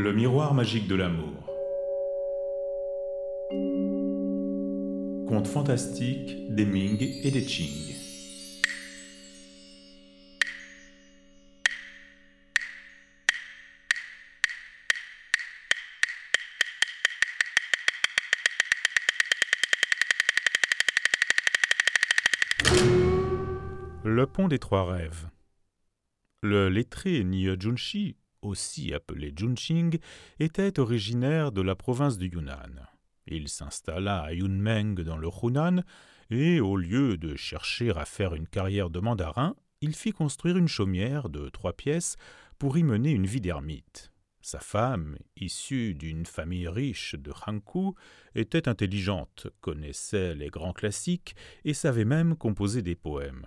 Le miroir magique de l'amour. Conte fantastique des Ming et des Qing. Le pont des trois rêves. Le lettré Nye Junshi, aussi appelé Junqing, était originaire de la province du Yunnan. Il s'installa à Yunmeng dans le Hunan et, au lieu de chercher à faire une carrière de mandarin, il fit construire une chaumière de trois pièces pour y mener une vie d'ermite. Sa femme, issue d'une famille riche de Hankou, était intelligente, connaissait les grands classiques et savait même composer des poèmes.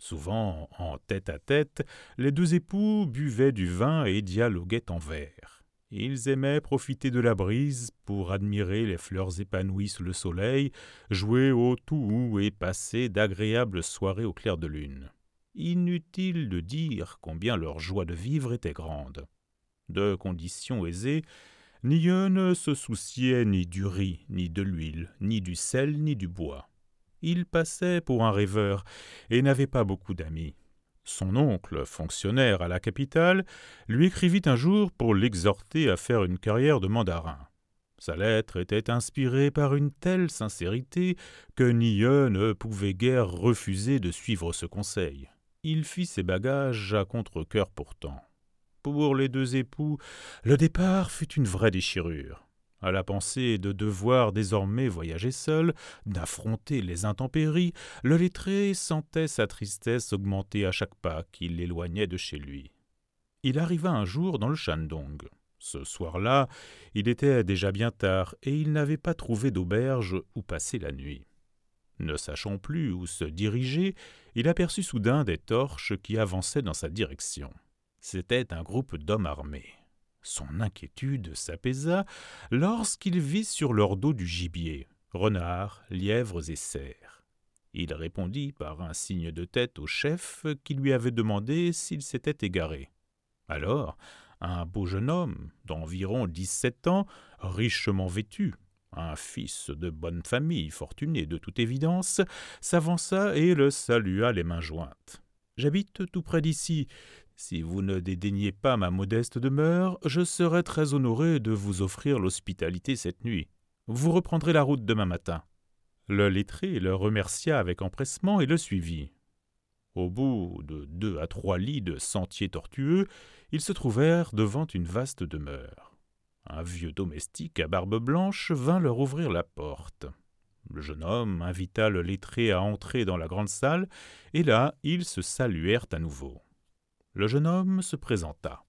Souvent, en tête-à-tête, les deux époux buvaient du vin et dialoguaient en vers. Ils aimaient profiter de la brise pour admirer les fleurs épanouies sous le soleil, jouer au tout et passer d'agréables soirées au clair de lune. Inutile de dire combien leur joie de vivre était grande. De conditions aisées, Nye ne se souciait ni du riz, ni de l'huile, ni du sel, ni du bois. Il passait pour un rêveur et n'avait pas beaucoup d'amis. Son oncle, fonctionnaire à la capitale, lui écrivit un jour pour l'exhorter à faire une carrière de mandarin. Sa lettre était inspirée par une telle sincérité que Nye ne pouvait guère refuser de suivre ce conseil. Il fit ses bagages à contre-cœur pourtant. Pour les deux époux, le départ fut une vraie déchirure. À la pensée de devoir désormais voyager seul, d'affronter les intempéries, le lettré sentait sa tristesse augmenter à chaque pas qui l'éloignait de chez lui. Il arriva un jour dans le Shandong. Ce soir-là, il était déjà bien tard et il n'avait pas trouvé d'auberge où passer la nuit. Ne sachant plus où se diriger, il aperçut soudain des torches qui avançaient dans sa direction. C'était un groupe d'hommes armés. Son inquiétude s'apaisa lorsqu'il vit sur leur dos du gibier, renards, lièvres et cerfs. Il répondit par un signe de tête au chef qui lui avait demandé s'il s'était égaré. Alors, un beau jeune homme d'environ dix-sept ans, richement vêtu, un fils de bonne famille, fortuné de toute évidence, s'avança et le salua les mains jointes. J'habite tout près d'ici. Si vous ne dédaignez pas ma modeste demeure, je serai très honoré de vous offrir l'hospitalité cette nuit. Vous reprendrez la route demain matin. Le lettré le remercia avec empressement et le suivit. Au bout de deux à trois lits de sentiers tortueux, ils se trouvèrent devant une vaste demeure. Un vieux domestique à barbe blanche vint leur ouvrir la porte. Le jeune homme invita le lettré à entrer dans la grande salle, et là ils se saluèrent à nouveau. Le jeune homme se présenta.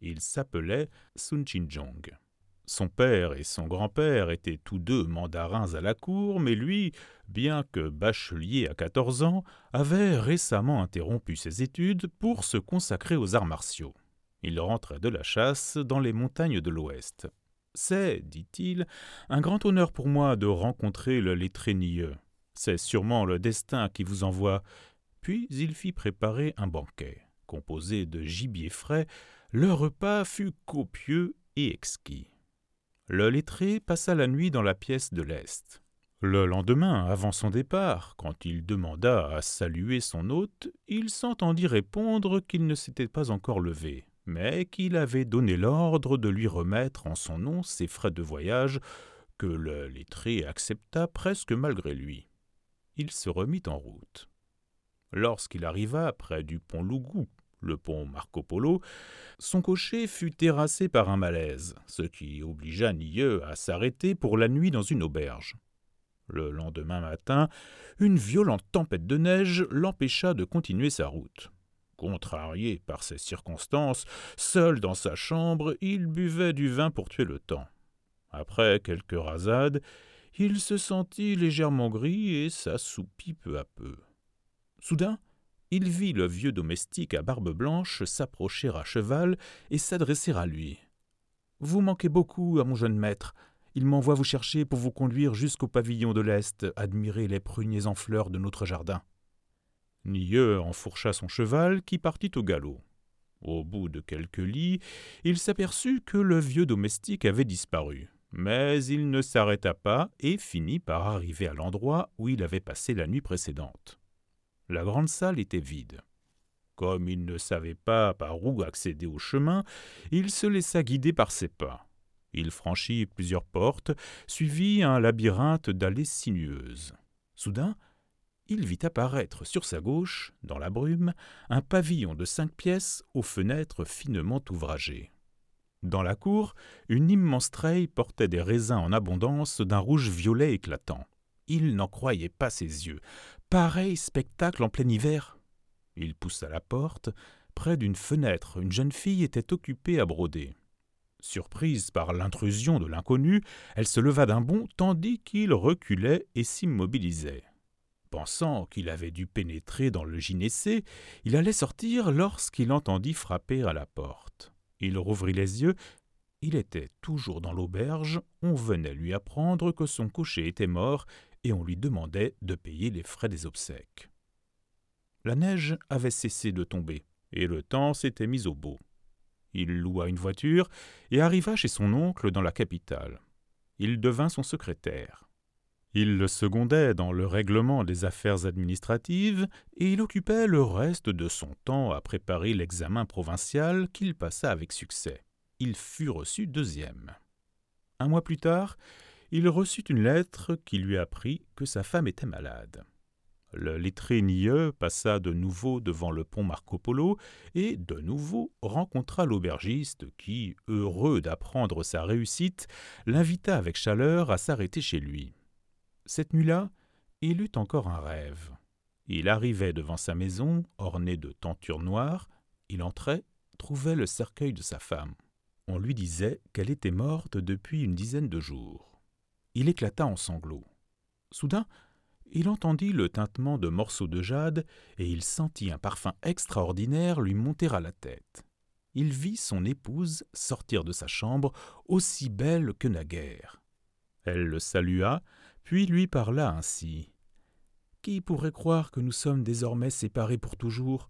Il s'appelait Sun Chinjong. Son père et son grand-père étaient tous deux mandarins à la cour, mais lui, bien que bachelier à quatorze ans, avait récemment interrompu ses études pour se consacrer aux arts martiaux. Il rentrait de la chasse dans les montagnes de l'Ouest. C'est, dit-il, un grand honneur pour moi de rencontrer le lettré Nieux. C'est sûrement le destin qui vous envoie. Puis il fit préparer un banquet composé de gibier frais, le repas fut copieux et exquis. Le lettré passa la nuit dans la pièce de l'Est. Le lendemain, avant son départ, quand il demanda à saluer son hôte, il s'entendit répondre qu'il ne s'était pas encore levé, mais qu'il avait donné l'ordre de lui remettre en son nom ses frais de voyage, que le lettré accepta presque malgré lui. Il se remit en route. Lorsqu'il arriva près du pont Lougou, le pont Marco Polo, son cocher fut terrassé par un malaise, ce qui obligea Nieux à s'arrêter pour la nuit dans une auberge. Le lendemain matin, une violente tempête de neige l'empêcha de continuer sa route. Contrarié par ces circonstances, seul dans sa chambre, il buvait du vin pour tuer le temps. Après quelques rasades, il se sentit légèrement gris et s'assoupit peu à peu. Soudain, il vit le vieux domestique à barbe blanche s'approcher à cheval et s'adresser à lui. Vous manquez beaucoup à mon jeune maître. Il m'envoie vous chercher pour vous conduire jusqu'au pavillon de l'Est, admirer les pruniers en fleurs de notre jardin. Nieux enfourcha son cheval qui partit au galop. Au bout de quelques lits, il s'aperçut que le vieux domestique avait disparu. Mais il ne s'arrêta pas et finit par arriver à l'endroit où il avait passé la nuit précédente. La grande salle était vide. Comme il ne savait pas par où accéder au chemin, il se laissa guider par ses pas. Il franchit plusieurs portes, suivit un labyrinthe d'allées sinueuses. Soudain, il vit apparaître sur sa gauche, dans la brume, un pavillon de cinq pièces aux fenêtres finement ouvragées. Dans la cour, une immense treille portait des raisins en abondance d'un rouge violet éclatant. Il n'en croyait pas ses yeux. Pareil spectacle en plein hiver. Il poussa la porte. Près d'une fenêtre, une jeune fille était occupée à broder. Surprise par l'intrusion de l'inconnu, elle se leva d'un bond tandis qu'il reculait et s'immobilisait. Pensant qu'il avait dû pénétrer dans le gynécée, il allait sortir lorsqu'il entendit frapper à la porte. Il rouvrit les yeux. Il était toujours dans l'auberge. On venait lui apprendre que son cocher était mort et on lui demandait de payer les frais des obsèques. La neige avait cessé de tomber et le temps s'était mis au beau. Il loua une voiture et arriva chez son oncle dans la capitale. Il devint son secrétaire. Il le secondait dans le règlement des affaires administratives et il occupait le reste de son temps à préparer l'examen provincial qu'il passa avec succès. Il fut reçu deuxième. Un mois plus tard, il reçut une lettre qui lui apprit que sa femme était malade. Le lettré nieux passa de nouveau devant le pont Marco Polo et, de nouveau, rencontra l'aubergiste qui, heureux d'apprendre sa réussite, l'invita avec chaleur à s'arrêter chez lui. Cette nuit-là, il eut encore un rêve. Il arrivait devant sa maison, ornée de tentures noires. Il entrait, trouvait le cercueil de sa femme. On lui disait qu'elle était morte depuis une dizaine de jours. Il éclata en sanglots. Soudain, il entendit le tintement de morceaux de jade et il sentit un parfum extraordinaire lui monter à la tête. Il vit son épouse sortir de sa chambre aussi belle que naguère. Elle le salua, puis lui parla ainsi. Qui pourrait croire que nous sommes désormais séparés pour toujours?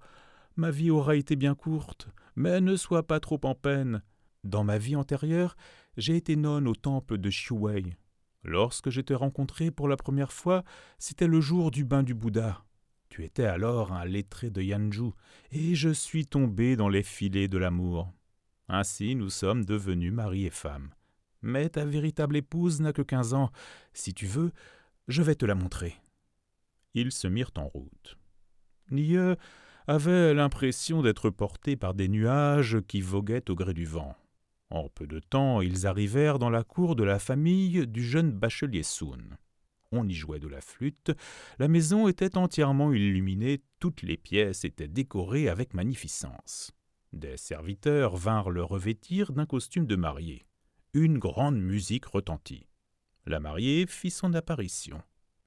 Ma vie aura été bien courte, mais ne sois pas trop en peine. Dans ma vie antérieure, j'ai été nonne au temple de Shuwei. Lorsque je t'ai rencontré pour la première fois, c'était le jour du bain du Bouddha. Tu étais alors un lettré de Yanju, et je suis tombé dans les filets de l'amour. Ainsi nous sommes devenus mari et femme. Mais ta véritable épouse n'a que quinze ans. Si tu veux, je vais te la montrer. Ils se mirent en route. Nieu avait l'impression d'être porté par des nuages qui voguaient au gré du vent. En peu de temps, ils arrivèrent dans la cour de la famille du jeune bachelier Soun. On y jouait de la flûte, la maison était entièrement illuminée, toutes les pièces étaient décorées avec magnificence. Des serviteurs vinrent le revêtir d'un costume de mariée une grande musique retentit. La mariée fit son apparition,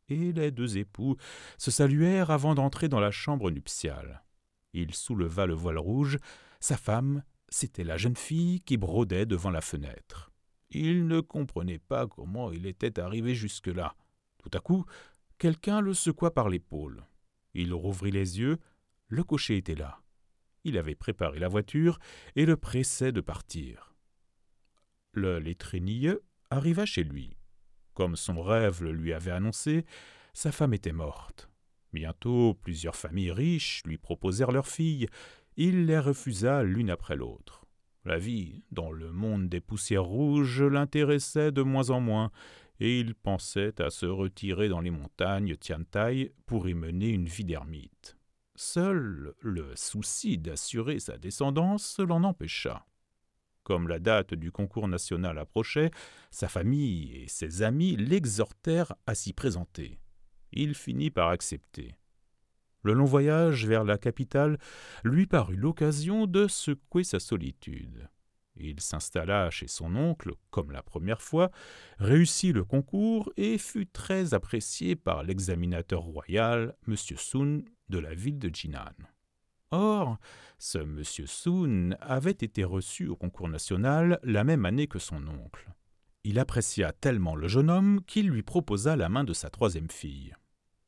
et les deux époux se saluèrent avant d'entrer dans la chambre nuptiale. Il souleva le voile rouge, sa femme, c'était la jeune fille qui brodait devant la fenêtre. Il ne comprenait pas comment il était arrivé jusque-là. Tout à coup, quelqu'un le secoua par l'épaule. Il rouvrit les yeux, le cocher était là. Il avait préparé la voiture et le pressait de partir le lettrinier arriva chez lui. Comme son rêve le lui avait annoncé, sa femme était morte. Bientôt, plusieurs familles riches lui proposèrent leurs filles. Il les refusa l'une après l'autre. La vie dans le monde des poussières rouges l'intéressait de moins en moins, et il pensait à se retirer dans les montagnes Tiantai pour y mener une vie d'ermite. Seul le souci d'assurer sa descendance l'en empêcha. Comme la date du concours national approchait, sa famille et ses amis l'exhortèrent à s'y présenter. Il finit par accepter. Le long voyage vers la capitale lui parut l'occasion de secouer sa solitude. Il s'installa chez son oncle, comme la première fois, réussit le concours et fut très apprécié par l'examinateur royal, M. Sun, de la ville de Jinan. Or, ce M. Soon avait été reçu au concours national la même année que son oncle. Il apprécia tellement le jeune homme qu'il lui proposa la main de sa troisième fille.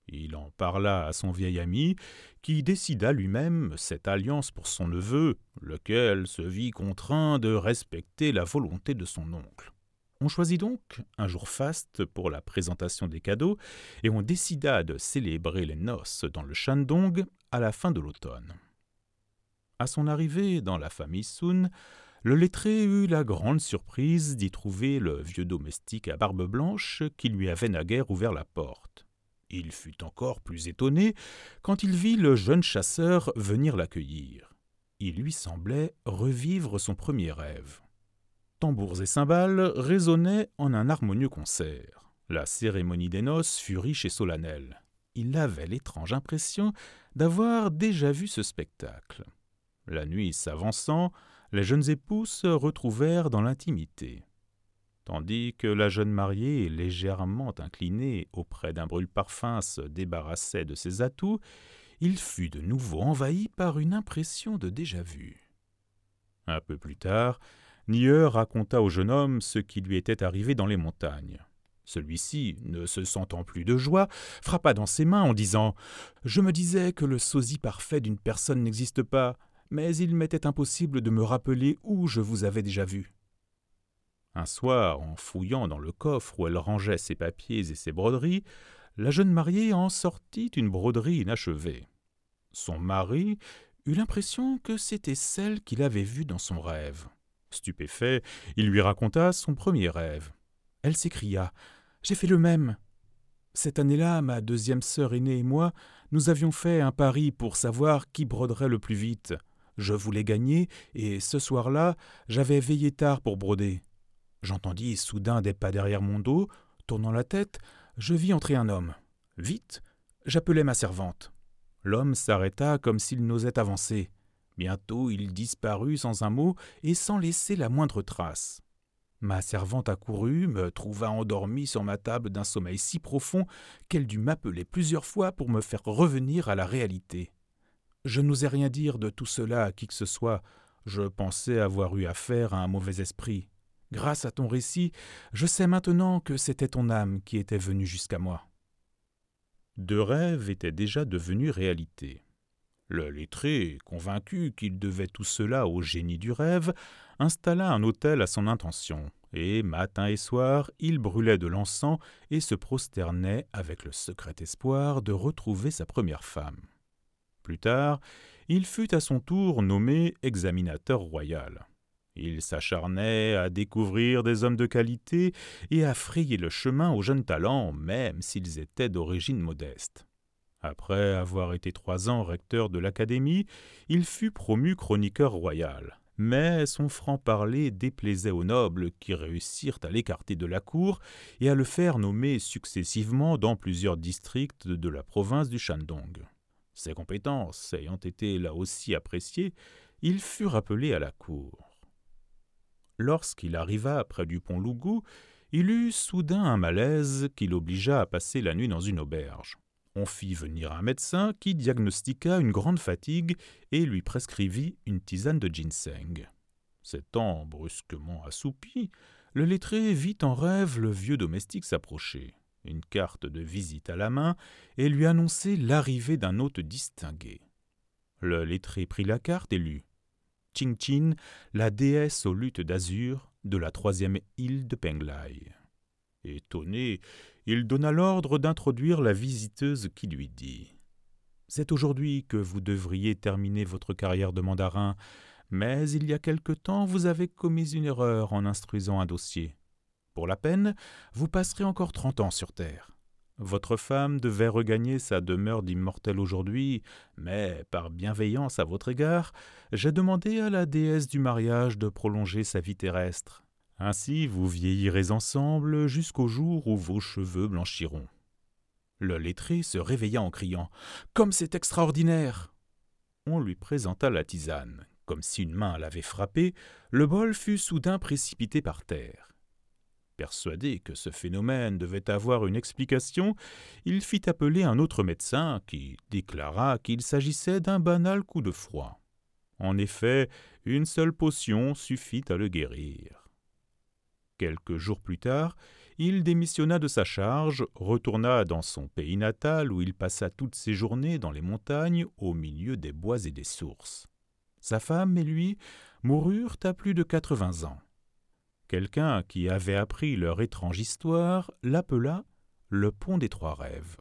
Il en parla à son vieil ami, qui décida lui-même cette alliance pour son neveu, lequel se vit contraint de respecter la volonté de son oncle. On choisit donc un jour faste pour la présentation des cadeaux, et on décida de célébrer les noces dans le Shandong à la fin de l'automne. À son arrivée dans la famille Sun, le lettré eut la grande surprise d'y trouver le vieux domestique à barbe blanche qui lui avait naguère ouvert la porte. Il fut encore plus étonné quand il vit le jeune chasseur venir l'accueillir. Il lui semblait revivre son premier rêve. Tambours et cymbales résonnaient en un harmonieux concert. La cérémonie des noces fut riche et solennelle. Il avait l'étrange impression d'avoir déjà vu ce spectacle. La nuit s'avançant, les jeunes époux se retrouvèrent dans l'intimité. Tandis que la jeune mariée, légèrement inclinée auprès d'un brûle-parfum, se débarrassait de ses atouts, il fut de nouveau envahi par une impression de déjà-vu. Un peu plus tard, Nieur raconta au jeune homme ce qui lui était arrivé dans les montagnes. Celui-ci, ne se sentant plus de joie, frappa dans ses mains en disant Je me disais que le sosie parfait d'une personne n'existe pas, mais il m'était impossible de me rappeler où je vous avais déjà vu. Un soir, en fouillant dans le coffre où elle rangeait ses papiers et ses broderies, la jeune mariée en sortit une broderie inachevée. Son mari eut l'impression que c'était celle qu'il avait vue dans son rêve. Stupéfait, il lui raconta son premier rêve. Elle s'écria J'ai fait le même. Cette année-là, ma deuxième sœur aînée et moi, nous avions fait un pari pour savoir qui broderait le plus vite. Je voulais gagner, et ce soir-là, j'avais veillé tard pour broder. J'entendis soudain des pas derrière mon dos. Tournant la tête, je vis entrer un homme. Vite, j'appelai ma servante. L'homme s'arrêta comme s'il n'osait avancer. Bientôt il disparut sans un mot et sans laisser la moindre trace. Ma servante accourut, me trouva endormi sur ma table d'un sommeil si profond qu'elle dut m'appeler plusieurs fois pour me faire revenir à la réalité. Je n'osais rien dire de tout cela à qui que ce soit. Je pensais avoir eu affaire à un mauvais esprit. Grâce à ton récit, je sais maintenant que c'était ton âme qui était venue jusqu'à moi. Deux rêves étaient déjà devenus réalité. Le lettré, convaincu qu'il devait tout cela au génie du rêve, installa un autel à son intention, et matin et soir il brûlait de l'encens et se prosternait avec le secret espoir de retrouver sa première femme. Plus tard, il fut à son tour nommé examinateur royal. Il s'acharnait à découvrir des hommes de qualité et à frayer le chemin aux jeunes talents, même s'ils étaient d'origine modeste. Après avoir été trois ans recteur de l'Académie, il fut promu chroniqueur royal. Mais son franc-parler déplaisait aux nobles qui réussirent à l'écarter de la cour et à le faire nommer successivement dans plusieurs districts de la province du Shandong. Ses compétences ayant été là aussi appréciées, il fut rappelé à la cour. Lorsqu'il arriva près du pont Lougou, il eut soudain un malaise qui l'obligea à passer la nuit dans une auberge. On fit venir un médecin qui diagnostiqua une grande fatigue et lui prescrivit une tisane de ginseng. S'étant brusquement assoupi, le lettré vit en rêve le vieux domestique s'approcher, une carte de visite à la main, et lui annoncer l'arrivée d'un hôte distingué. Le lettré prit la carte et lut La déesse aux luttes d'azur de la troisième île de Penglai. Étonné, il donna l'ordre d'introduire la visiteuse qui lui dit C'est aujourd'hui que vous devriez terminer votre carrière de mandarin, mais il y a quelque temps vous avez commis une erreur en instruisant un dossier. Pour la peine, vous passerez encore trente ans sur terre. Votre femme devait regagner sa demeure d'immortel aujourd'hui, mais par bienveillance à votre égard, j'ai demandé à la déesse du mariage de prolonger sa vie terrestre. Ainsi vous vieillirez ensemble jusqu'au jour où vos cheveux blanchiront. Le lettré se réveilla en criant Comme c'est extraordinaire On lui présenta la tisane. Comme si une main l'avait frappé, le bol fut soudain précipité par terre. Persuadé que ce phénomène devait avoir une explication, il fit appeler un autre médecin qui déclara qu'il s'agissait d'un banal coup de froid. En effet, une seule potion suffit à le guérir. Quelques jours plus tard, il démissionna de sa charge, retourna dans son pays natal où il passa toutes ses journées dans les montagnes au milieu des bois et des sources. Sa femme et lui moururent à plus de quatre-vingts ans. Quelqu'un qui avait appris leur étrange histoire l'appela le pont des trois rêves.